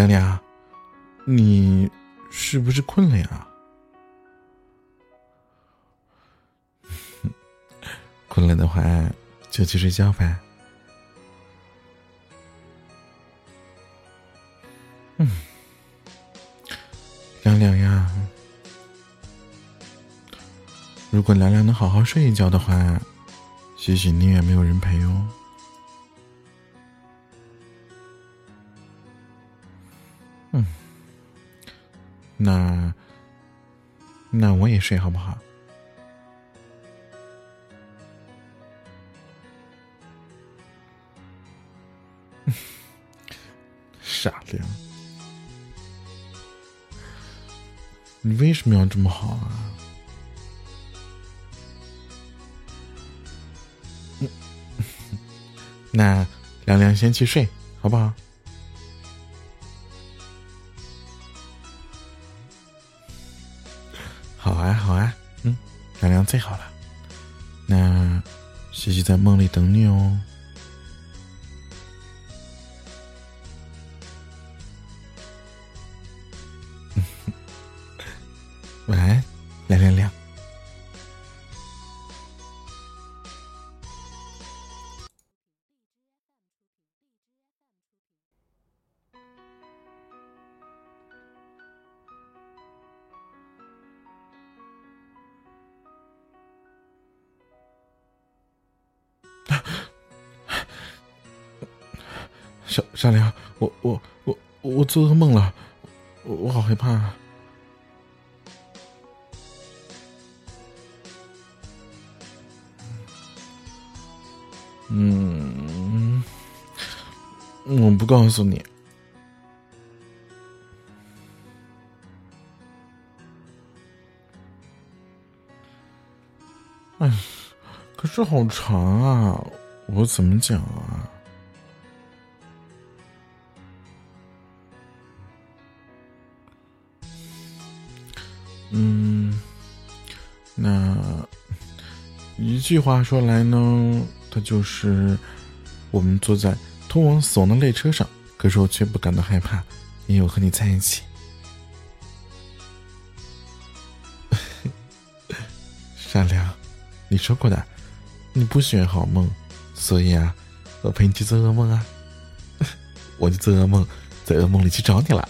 凉凉，你是不是困了呀？困了的话，就去睡觉呗。嗯，凉凉呀，如果凉凉能好好睡一觉的话，许许宁愿没有人陪哦。嗯，那那我也睡好不好？傻凉，你为什么要这么好啊？那凉凉先去睡，好不好？啊，好啊，嗯，凉凉最好了。那西西在梦里等你哦。晚安，亮亮亮。小小亮，我我我我做噩梦了，我我好害怕。啊。嗯，我不告诉你。哎，可是好长啊，我怎么讲啊？嗯，那一句话说来呢？他就是，我们坐在通往死亡的列车上，可是我却不感到害怕，因为我和你在一起。善良，你说过的，你不喜欢好梦，所以啊，我陪你去做噩梦啊，我就做噩梦，在噩梦里去找你了。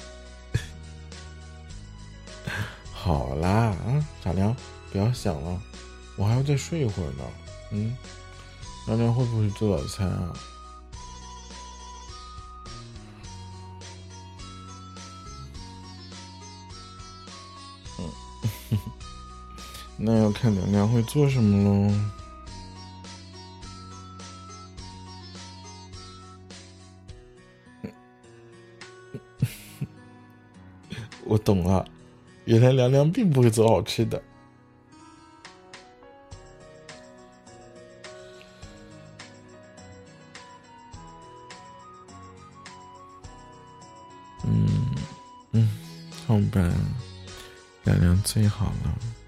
好啦，啊，傻良，不要想了，我还要再睡一会儿呢，嗯。娘娘会不会做早餐啊？嗯，那要看娘娘会做什么喽。我懂了，原来凉凉并不会做好吃的。嗯嗯，好吧，凉凉最好了。